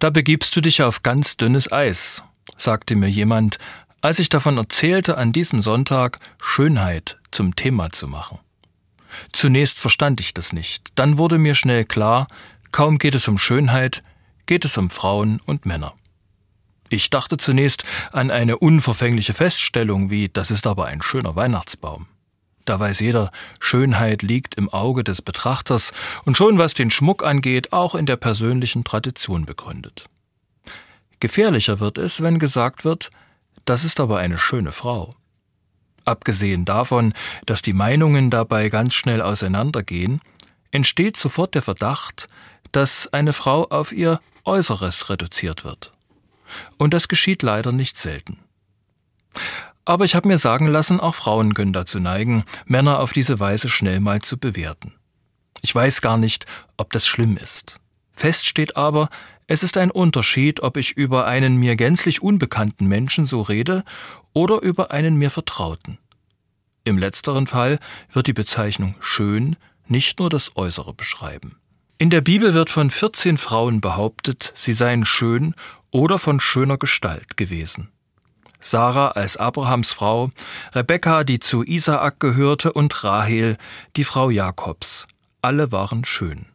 Da begibst du dich auf ganz dünnes Eis, sagte mir jemand, als ich davon erzählte, an diesem Sonntag Schönheit zum Thema zu machen. Zunächst verstand ich das nicht, dann wurde mir schnell klar, kaum geht es um Schönheit, geht es um Frauen und Männer. Ich dachte zunächst an eine unverfängliche Feststellung wie das ist aber ein schöner Weihnachtsbaum. Da weiß jeder, Schönheit liegt im Auge des Betrachters und schon was den Schmuck angeht, auch in der persönlichen Tradition begründet. Gefährlicher wird es, wenn gesagt wird, das ist aber eine schöne Frau. Abgesehen davon, dass die Meinungen dabei ganz schnell auseinandergehen, entsteht sofort der Verdacht, dass eine Frau auf ihr Äußeres reduziert wird. Und das geschieht leider nicht selten. Aber ich habe mir sagen lassen, auch Frauen können dazu neigen, Männer auf diese Weise schnell mal zu bewerten. Ich weiß gar nicht, ob das schlimm ist. Fest steht aber, es ist ein Unterschied, ob ich über einen mir gänzlich unbekannten Menschen so rede oder über einen mir vertrauten. Im letzteren Fall wird die Bezeichnung schön nicht nur das Äußere beschreiben. In der Bibel wird von 14 Frauen behauptet, sie seien schön oder von schöner Gestalt gewesen. Sarah als Abrahams Frau, Rebekka, die zu Isaak gehörte, und Rahel, die Frau Jakobs. Alle waren schön.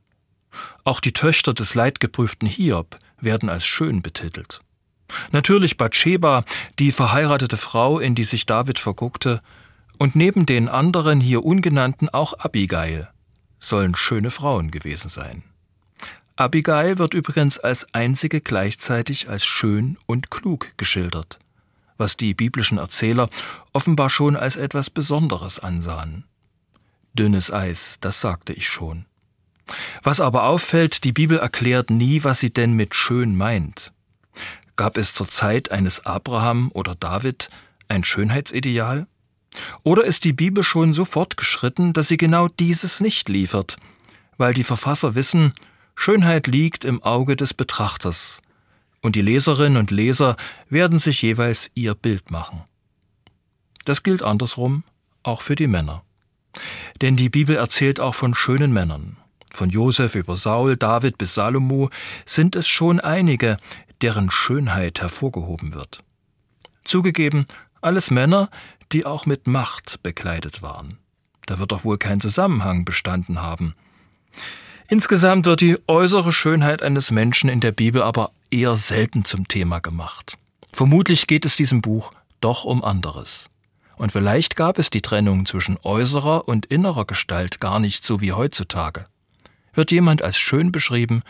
Auch die Töchter des leidgeprüften Hiob werden als schön betitelt. Natürlich Bathsheba, die verheiratete Frau, in die sich David verguckte, und neben den anderen hier ungenannten auch Abigail, sollen schöne Frauen gewesen sein. Abigail wird übrigens als einzige gleichzeitig als schön und klug geschildert was die biblischen Erzähler offenbar schon als etwas Besonderes ansahen. Dünnes Eis, das sagte ich schon. Was aber auffällt, die Bibel erklärt nie, was sie denn mit schön meint. Gab es zur Zeit eines Abraham oder David ein Schönheitsideal? Oder ist die Bibel schon so fortgeschritten, dass sie genau dieses nicht liefert, weil die Verfasser wissen, Schönheit liegt im Auge des Betrachters, und die Leserinnen und Leser werden sich jeweils ihr Bild machen. Das gilt andersrum auch für die Männer. Denn die Bibel erzählt auch von schönen Männern. Von Josef über Saul, David bis Salomo sind es schon einige, deren Schönheit hervorgehoben wird. Zugegeben, alles Männer, die auch mit Macht bekleidet waren. Da wird doch wohl kein Zusammenhang bestanden haben. Insgesamt wird die äußere Schönheit eines Menschen in der Bibel aber eher selten zum Thema gemacht. Vermutlich geht es diesem Buch doch um anderes. Und vielleicht gab es die Trennung zwischen äußerer und innerer Gestalt gar nicht so wie heutzutage. Wird jemand als schön beschrieben,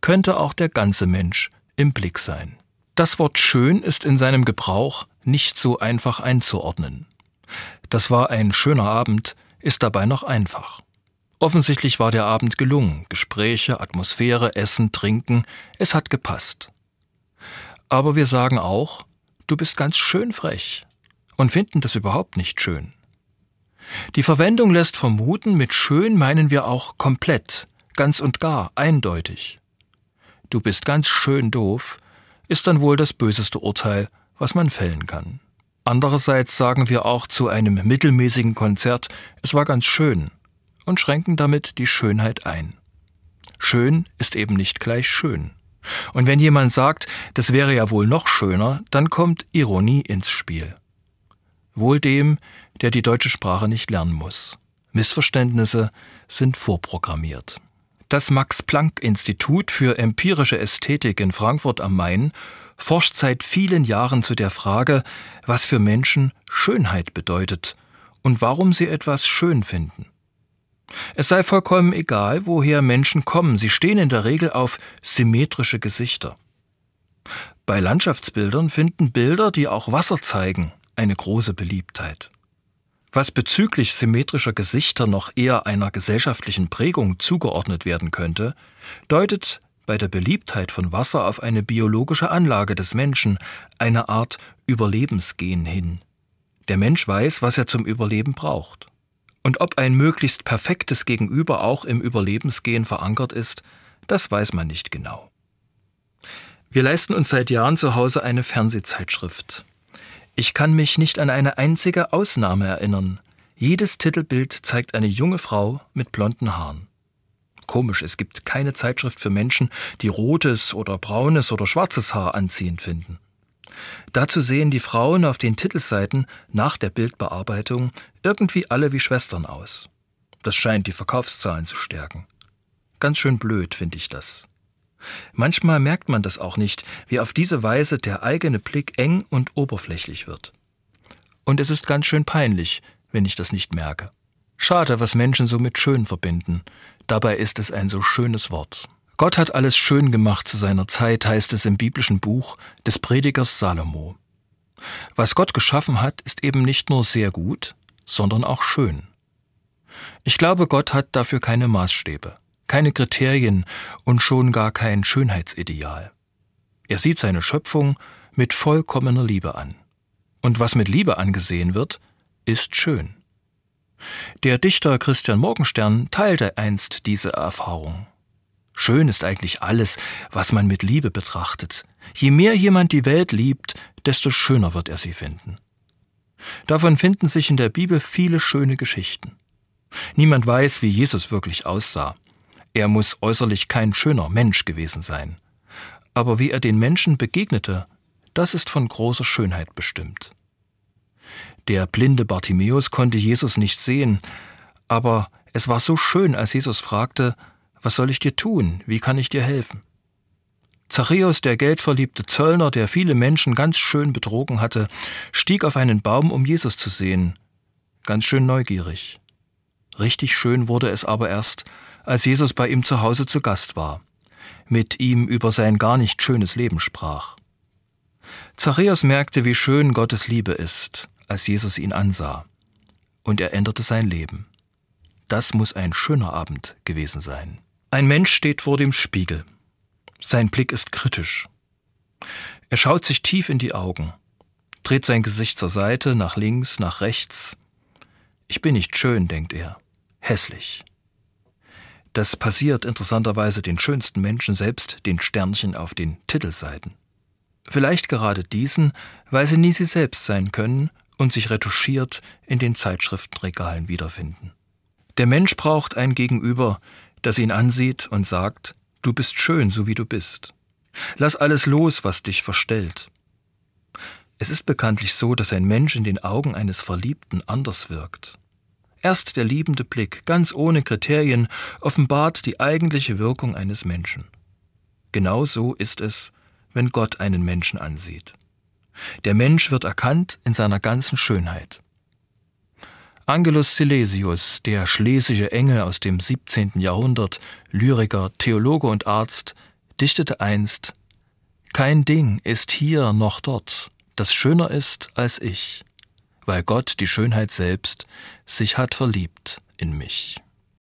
könnte auch der ganze Mensch im Blick sein. Das Wort schön ist in seinem Gebrauch nicht so einfach einzuordnen. Das war ein schöner Abend, ist dabei noch einfach. Offensichtlich war der Abend gelungen. Gespräche, Atmosphäre, Essen, Trinken, es hat gepasst. Aber wir sagen auch, du bist ganz schön frech und finden das überhaupt nicht schön. Die Verwendung lässt vermuten, mit schön meinen wir auch komplett, ganz und gar, eindeutig. Du bist ganz schön doof, ist dann wohl das böseste Urteil, was man fällen kann. Andererseits sagen wir auch zu einem mittelmäßigen Konzert, es war ganz schön, und schränken damit die Schönheit ein. Schön ist eben nicht gleich schön. Und wenn jemand sagt, das wäre ja wohl noch schöner, dann kommt Ironie ins Spiel. Wohl dem, der die deutsche Sprache nicht lernen muss. Missverständnisse sind vorprogrammiert. Das Max Planck Institut für empirische Ästhetik in Frankfurt am Main forscht seit vielen Jahren zu der Frage, was für Menschen Schönheit bedeutet und warum sie etwas schön finden. Es sei vollkommen egal, woher Menschen kommen, sie stehen in der Regel auf symmetrische Gesichter. Bei Landschaftsbildern finden Bilder, die auch Wasser zeigen, eine große Beliebtheit. Was bezüglich symmetrischer Gesichter noch eher einer gesellschaftlichen Prägung zugeordnet werden könnte, deutet bei der Beliebtheit von Wasser auf eine biologische Anlage des Menschen, eine Art Überlebensgen hin. Der Mensch weiß, was er zum Überleben braucht. Und ob ein möglichst perfektes Gegenüber auch im Überlebensgehen verankert ist, das weiß man nicht genau. Wir leisten uns seit Jahren zu Hause eine Fernsehzeitschrift. Ich kann mich nicht an eine einzige Ausnahme erinnern. Jedes Titelbild zeigt eine junge Frau mit blonden Haaren. Komisch, es gibt keine Zeitschrift für Menschen, die rotes oder braunes oder schwarzes Haar anziehend finden. Dazu sehen die Frauen auf den Titelseiten nach der Bildbearbeitung irgendwie alle wie Schwestern aus. Das scheint die Verkaufszahlen zu stärken. Ganz schön blöd finde ich das. Manchmal merkt man das auch nicht, wie auf diese Weise der eigene Blick eng und oberflächlich wird. Und es ist ganz schön peinlich, wenn ich das nicht merke. Schade, was Menschen so mit schön verbinden. Dabei ist es ein so schönes Wort. Gott hat alles schön gemacht zu seiner Zeit, heißt es im biblischen Buch des Predigers Salomo. Was Gott geschaffen hat, ist eben nicht nur sehr gut, sondern auch schön. Ich glaube, Gott hat dafür keine Maßstäbe, keine Kriterien und schon gar kein Schönheitsideal. Er sieht seine Schöpfung mit vollkommener Liebe an. Und was mit Liebe angesehen wird, ist schön. Der Dichter Christian Morgenstern teilte einst diese Erfahrung. Schön ist eigentlich alles, was man mit Liebe betrachtet. Je mehr jemand die Welt liebt, desto schöner wird er sie finden. Davon finden sich in der Bibel viele schöne Geschichten. Niemand weiß, wie Jesus wirklich aussah. Er muss äußerlich kein schöner Mensch gewesen sein. Aber wie er den Menschen begegnete, das ist von großer Schönheit bestimmt. Der blinde Bartimäus konnte Jesus nicht sehen, aber es war so schön, als Jesus fragte, was soll ich dir tun? Wie kann ich dir helfen? Zachäus, der geldverliebte Zöllner, der viele Menschen ganz schön betrogen hatte, stieg auf einen Baum, um Jesus zu sehen. Ganz schön neugierig. Richtig schön wurde es aber erst, als Jesus bei ihm zu Hause zu Gast war, mit ihm über sein gar nicht schönes Leben sprach. Zachäus merkte, wie schön Gottes Liebe ist, als Jesus ihn ansah, und er änderte sein Leben. Das muss ein schöner Abend gewesen sein. Ein Mensch steht vor dem Spiegel. Sein Blick ist kritisch. Er schaut sich tief in die Augen, dreht sein Gesicht zur Seite, nach links, nach rechts. Ich bin nicht schön, denkt er, hässlich. Das passiert interessanterweise den schönsten Menschen, selbst den Sternchen auf den Titelseiten. Vielleicht gerade diesen, weil sie nie sie selbst sein können und sich retuschiert in den Zeitschriftenregalen wiederfinden. Der Mensch braucht ein Gegenüber, das ihn ansieht und sagt, du bist schön, so wie du bist. Lass alles los, was dich verstellt. Es ist bekanntlich so, dass ein Mensch in den Augen eines Verliebten anders wirkt. Erst der liebende Blick, ganz ohne Kriterien, offenbart die eigentliche Wirkung eines Menschen. Genau so ist es, wenn Gott einen Menschen ansieht. Der Mensch wird erkannt in seiner ganzen Schönheit. Angelus Silesius, der schlesische Engel aus dem 17. Jahrhundert, Lyriker, Theologe und Arzt, dichtete einst Kein Ding ist hier noch dort, das schöner ist als ich, weil Gott die Schönheit selbst sich hat verliebt in mich.